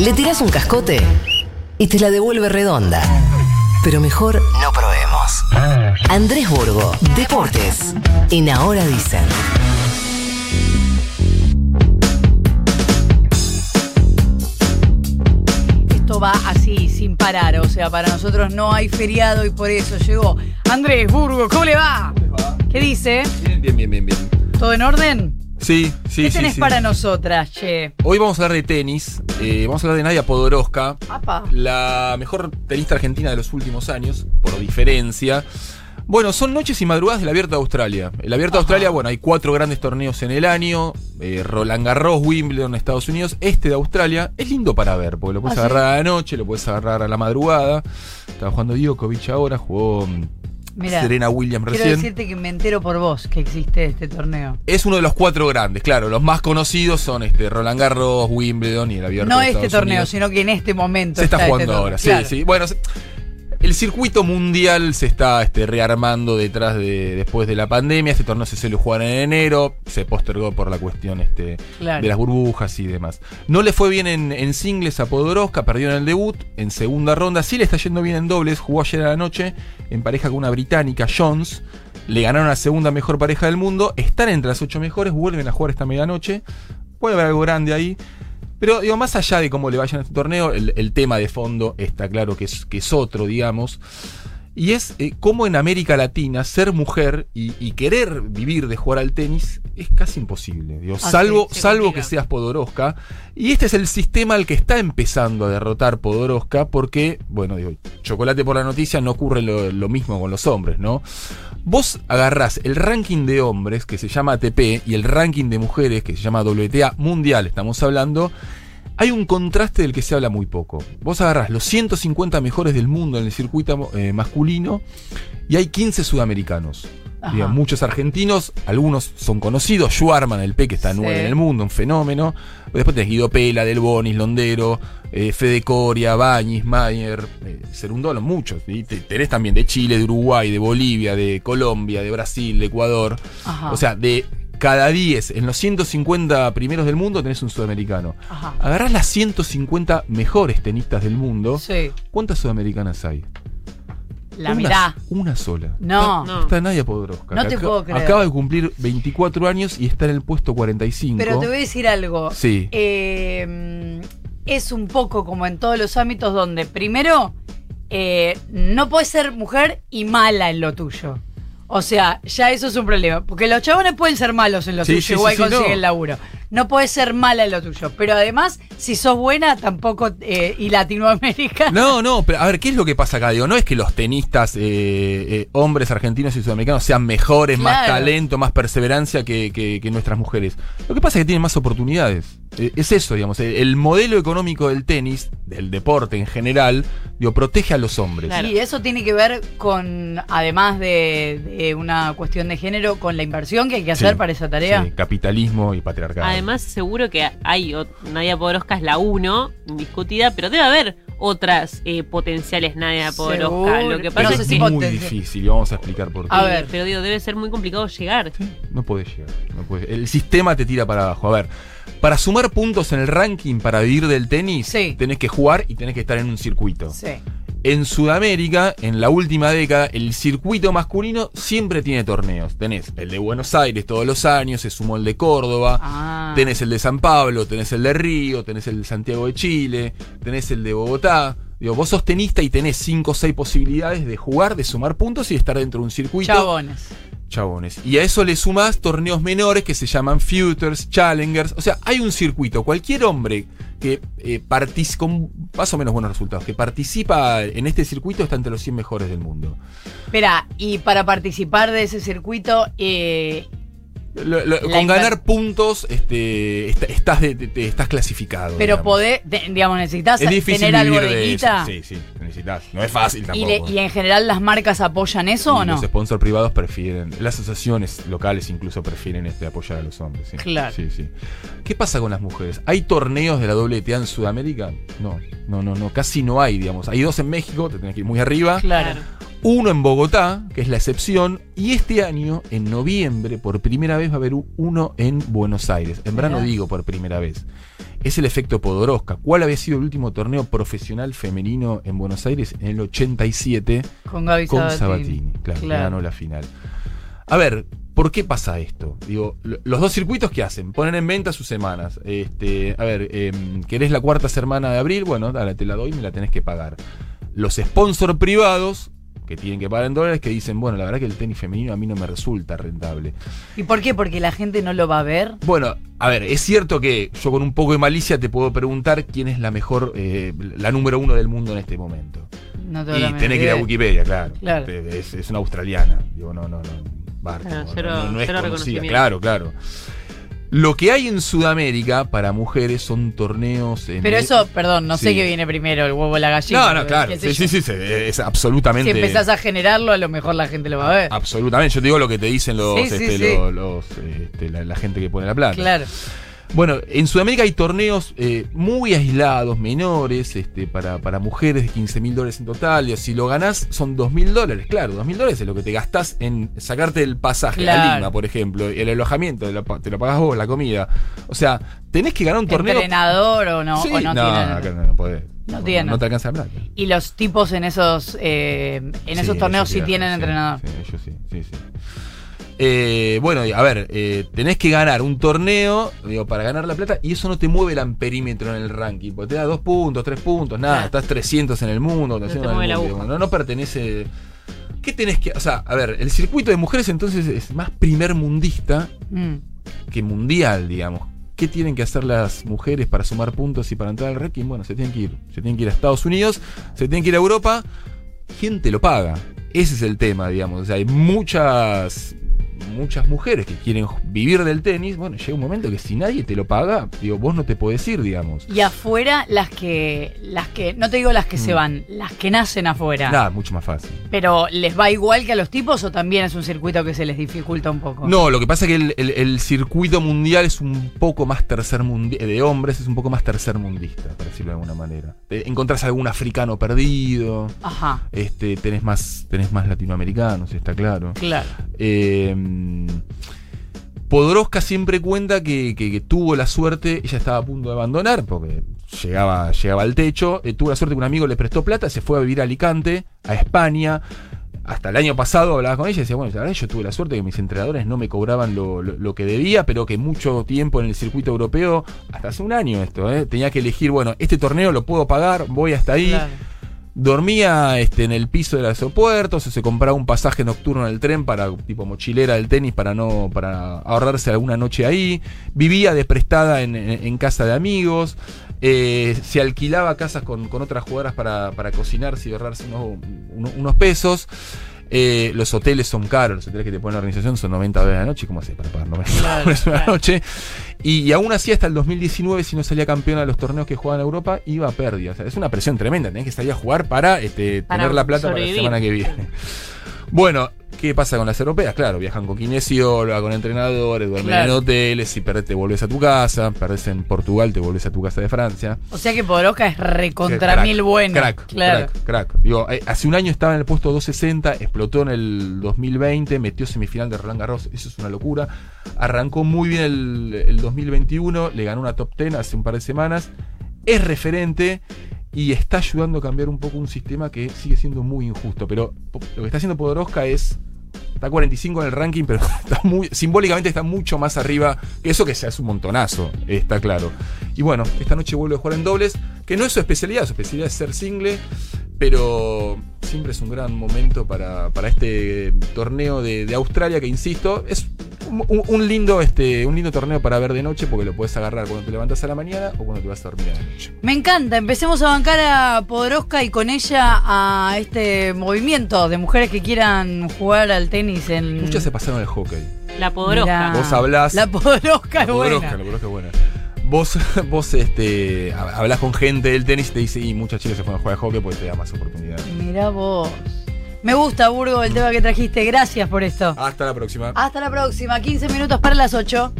Le tirás un cascote y te la devuelve redonda. Pero mejor no probemos. Andrés Burgo, Deportes. En Ahora Dicen. Esto va así, sin parar. O sea, para nosotros no hay feriado y por eso llegó Andrés Burgo. ¿Cómo le va? ¿Qué dice? Bien, bien, bien, bien, bien. ¿Todo en orden? Sí, sí, ¿Qué sí. tenés sí. para nosotras, che? Hoy vamos a hablar de tenis. eh, vamos a hablar de Nadia Podoroska, Apa. la mejor tenista argentina de los últimos años, por diferencia. Bueno, son noches y madrugadas del Abierto de Australia. El Abierto de. Australia, bueno, hay cuatro grandes torneos en el año. eh, Roland Garros, Wimbledon, Estados Unidos. Este de Australia es lindo para ver, porque lo puedes ¿Ah, sí? agarrar a la noche, lo puedes agarrar a la madrugada. Estaba jugando Djokovic ahora, jugó Mira, Serena Williams quiero recién. decirte que me entero por vos que existe este torneo. Es uno de los cuatro grandes, claro. Los más conocidos son este Roland Garros, Wimbledon y el Abierto No de este torneo, Unidos. sino que en este momento Se está este jugando ahora, sí, Claro. sí. Bueno, el circuito mundial se está este, rearmando detrás de después de la pandemia. Este torneo se suele jugar en enero, se postergó por la cuestión este, Claro. de las burbujas y demás. No le fue bien en, en singles a Podoroska, perdió en el debut, en segunda ronda. Sí le está yendo bien en dobles, jugó ayer a la noche en pareja con una británica, Jones. Le ganaron la segunda mejor pareja del mundo. Están entre las ocho mejores, vuelven a jugar esta medianoche. Puede haber algo grande ahí. Pero digo, más allá de cómo le vaya en este torneo, el, el tema de fondo está claro que es, que es otro, digamos. Y es eh, cómo en América Latina ser mujer y, y querer vivir de jugar al tenis es casi imposible. digo, Ah, salvo salvo que seas Podoroska. Y este es el sistema al que está empezando a derrotar Podoroska porque, bueno, digo, chocolate por la noticia, no ocurre lo, lo mismo con los hombres, ¿no? Vos agarrás el ranking de hombres, que se llama ATP, y el ranking de mujeres, que se llama WTA mundial, estamos hablando, hay un contraste del que se habla muy poco. Vos agarrás los 150 mejores del mundo en el circuito eh, masculino y hay 15 sudamericanos. Digo, muchos argentinos, algunos son conocidos, Schwarman, el P que está Sí. nueve en el mundo, un fenómeno. Después tenés Guido Pela, Del Bonis, Londero, eh, Fede Coria, Bañis, Mayer, eh, Cerundolo, muchos. Y te- tenés también de Chile, de Uruguay, de Bolivia, de Colombia, de Brasil, de Ecuador. Ajá. O sea, de cada 10, en los 150 primeros del mundo tenés un sudamericano. Ajá. Agarrás las 150 mejores tenistas del mundo. Sí, ¿Cuántas sudamericanas hay? la una, mirá. Una sola. No. Está, está Nadia Podoroska. No te puedo creer. Acaba de cumplir 24 años y está en el puesto 45. Pero te voy a decir algo. Sí. Eh, es un poco como en todos los ámbitos donde primero eh, no puedes ser mujer y mala en lo tuyo. O sea, ya eso es un problema. Porque los chabones pueden ser malos en lo Sí, tuyo, sí, igual sí, consiguen no. laburo. No puedes ser mala en lo tuyo. Pero además, si sos buena, tampoco. eh, y Latinoamérica. No, no, pero a ver, ¿qué es lo que pasa acá? Digo, no es que los tenistas, eh, eh, hombres argentinos y sudamericanos, sean mejores, más talento, más perseverancia que, que- que nuestras mujeres. Lo que pasa es que tienen más oportunidades. Eh, es eso, digamos. El, el modelo económico del tenis, del deporte en general, digo, protege a los hombres. Claro. Y eso tiene que ver con, además de, de una cuestión de género, con la inversión que hay que hacer Sí, para esa tarea. sí, capitalismo y patriarcado. Además, seguro que hay, Nadia Podoroska es la uno, indiscutida, pero debe haber otras eh, potenciales Nadia Podoroska. Seguro. Lo que pasa no es sé es si que pot- muy difícil, y vamos a explicar por qué. A ver. pero digo, debe ser muy complicado llegar. Sí, no podés llegar. no podés- El sistema te tira para abajo. A ver, para sumar puntos en el ranking para vivir del tenis, Sí. tenés que jugar y tenés que estar en un circuito. Sí. En Sudamérica, en la última década, el circuito masculino siempre tiene torneos. Tenés el de Buenos Aires todos los años, se sumó el de Córdoba, Ah. Tenés el de San Pablo, tenés el de Río, tenés el de Santiago de Chile, tenés el de Bogotá. Digo, vos sos tenista y tenés 5 o 6 posibilidades de jugar, de sumar puntos y de estar dentro de un circuito Chabones. chabones. Y a eso le sumás torneos menores que se llaman Futures, Challengers. O sea, hay un circuito. Cualquier hombre que eh, con más o menos buenos resultados, que participa en este circuito está entre los 100 mejores del mundo. Espera, y para participar de ese circuito, eh, Lo- lo- La con ganar puntos, este, est- estás, de- de- estás clasificado. pero podés, digamos, necesitas Es difícil tener algo de guita. Sí, sí, necesitas. No es fácil y, tampoco. le- y en general las marcas apoyan eso o no? Los sponsors privados prefieren, las asociaciones locales incluso prefieren este, apoyar a los hombres. sí. Claro. Sí, sí. ¿Qué pasa con las mujeres? ¿Hay torneos de la WTA en Sudamérica? No, no, no, no, casi no hay, digamos. Hay dos en México, te tenés que ir muy arriba. Claro. Uno en Bogotá, que es la excepción. Y este año, en noviembre, por primera vez va a haber uno en Buenos Aires. En verano digo por primera vez. es el efecto Podoroska. ¿Cuál había sido el último torneo profesional femenino en Buenos Aires? En el 87 Con Gaby con Sabatini. Sabatini. Claro, ganó la final. A ver, ¿por qué pasa esto? Digo, lo- los dos circuitos que hacen, ponen en venta sus semanas. Este, a ver, em, ¿querés la cuarta semana de abril? Bueno, dale, te la doy y me la tenés que pagar. Los sponsors privados, que tienen que pagar en dólares, que dicen, bueno, la verdad que el tenis femenino a mí no me resulta rentable. ¿Y por qué? Porque la gente no lo va a ver. Bueno, a ver, es cierto que yo con un poco de malicia te puedo preguntar quién es la mejor, eh, la número uno del mundo en este momento. No tengo Y tenés que ir a. Wikipedia, claro. Claro. Es, es una australiana. Digo, no, no, no. Barco, Claro, no, cero- no, no es cero conocida. Claro, claro. Lo que hay en Sudamérica para mujeres son torneos. en- Pero eso, perdón, no sé qué viene primero, el huevo o la gallina. No, no, claro. Sí, sí, sí, sí, es absolutamente. Si empezás a generarlo, a lo mejor la gente lo va a ver. Absolutamente. Yo te digo lo que te dicen los, Sí, este, los- los, este, la, la gente que pone la plata. Claro. Bueno, en Sudamérica hay torneos eh, muy aislados, menores, este, para, para mujeres de 15 mil dólares en total. Y si lo ganás, son 2 mil dólares. Claro, 2 mil dólares es lo que te gastás en sacarte el pasaje a Claro. Lima, por ejemplo. El alojamiento, te lo, te lo pagás vos, la comida. O sea, tenés que ganar un torneo. Entrenador o no, Sí, o no, no, tienen- acá no, no podés. No tienen. No te alcanza la plata. Y los tipos en esos eh, en esos torneos sí tienen sí, entrenador. Sí, ellos sí, sí, sí. Eh, bueno, a ver, eh, tenés que ganar un torneo digo, para ganar la plata y eso no te mueve el amperímetro en el ranking, porque te da dos puntos, tres puntos, nada, estás 300 en el mundo, te 300 en el mundo, no, no pertenece... ¿Qué tenés que...? O sea, a ver, el circuito de mujeres entonces es más primer mundista Mm. que mundial, digamos. ¿Qué tienen que hacer las mujeres para sumar puntos y para entrar al ranking? Bueno, se tienen que ir. Se tienen que ir a Estados Unidos, se tienen que ir a Europa. ¿Quién te lo paga? Ese es el tema, digamos. O sea, hay muchas muchas mujeres que quieren vivir del tenis. Bueno, llega un momento que si nadie te lo paga, digo, vos no te podés ir, digamos. Y afuera las que las que no te digo las que se Mm. van, las que nacen afuera. Nada, mucho más fácil. Pero les va igual que a los tipos o también es un circuito que se les dificulta un poco. No, lo que pasa es que el, el- el circuito mundial es un poco más tercer de hombres, es un poco más tercer mundista, para decirlo de alguna manera. Te encontrás algún africano perdido. Ajá, este, tenés más, tenés más latinoamericanos, está claro. claro. Eh, Podoroska siempre cuenta que, tuvo la suerte, ella estaba a punto de abandonar porque llegaba, llegaba al techo, eh, tuvo la suerte que un amigo le prestó plata, se fue a vivir a Alicante, a España. Hasta el año pasado hablaba con ella y decía, bueno, la yo tuve la suerte que mis entrenadores no me cobraban lo, que debía, pero que mucho tiempo en el circuito europeo, hasta hace un año esto, eh, tenía que elegir, bueno, este torneo lo puedo pagar, voy hasta ahí. Dormía este, en el piso del aeropuerto, se compraba un pasaje nocturno en el tren para tipo mochilera del tenis para no para ahorrarse alguna noche ahí. Vivía de prestada en, en- casa de amigos. eh, se alquilaba casas con, con otras jugadoras para, para cocinarse y ahorrarse unos- unos pesos. Eh, los hoteles son caros, los hoteles que te ponen la organización son 90 dólares a la noche. ¿Cómo haces para pagar 90 Claro, dólares a la noche? Y, y aún así, hasta el 2019, si no salía campeona de los torneos que jugaba en Europa, iba a pérdida. O sea, es una presión tremenda. Tenés que salir a jugar para, este, Para tener la plata sobrevivir. para la semana que viene. Bueno, ¿qué pasa con las europeas? Claro, viajan con kinesióloga, con entrenadores, duermen Claro. en hoteles. Si perdés, te volvés a tu casa. Perdés en Portugal, te volvés a tu casa de Francia. O sea que Podoroska es recontra Crack, mil bueno. Crack, claro. crack, crack. Digo, eh, hace un año estaba en el puesto 260, explotó en el 2020, metió semifinal de Roland Garros, eso es una locura. Arrancó muy bien el, el 2021, le ganó una top 10 hace un par de semanas. Es referente y está ayudando a cambiar un poco un sistema que sigue siendo muy injusto. Pero lo que está haciendo Podoroska es. Está 45 en el ranking, pero está muy, simbólicamente está mucho más arriba que eso que se hace un montonazo, está claro. Y bueno, esta noche vuelve a jugar en dobles, que no es su especialidad, su especialidad es ser single, pero siempre es un gran momento para, para este torneo de, de Australia, que insisto, es un, lindo, este, un lindo torneo para ver de noche, porque lo puedes agarrar cuando te levantas a la mañana o cuando te vas a dormir a la noche. Me encanta, empecemos a bancar a Podoroska y con ella a este movimiento de mujeres que quieran jugar al tenis en. Muchas se pasaron al hockey. La podoroja. Mirá. Vos hablás- La Podoroska es La Podoroska, buena. la Podoroska es buena. Vos, vos este, hab- hablas con gente del tenis y te dice, y muchas chicas se fueron a jugar al hockey porque te da más oportunidades. Mirá vos. Me gusta, Burgo, el tema que trajiste. Gracias por esto. Hasta la próxima. Hasta la próxima. 15 minutos para las 8.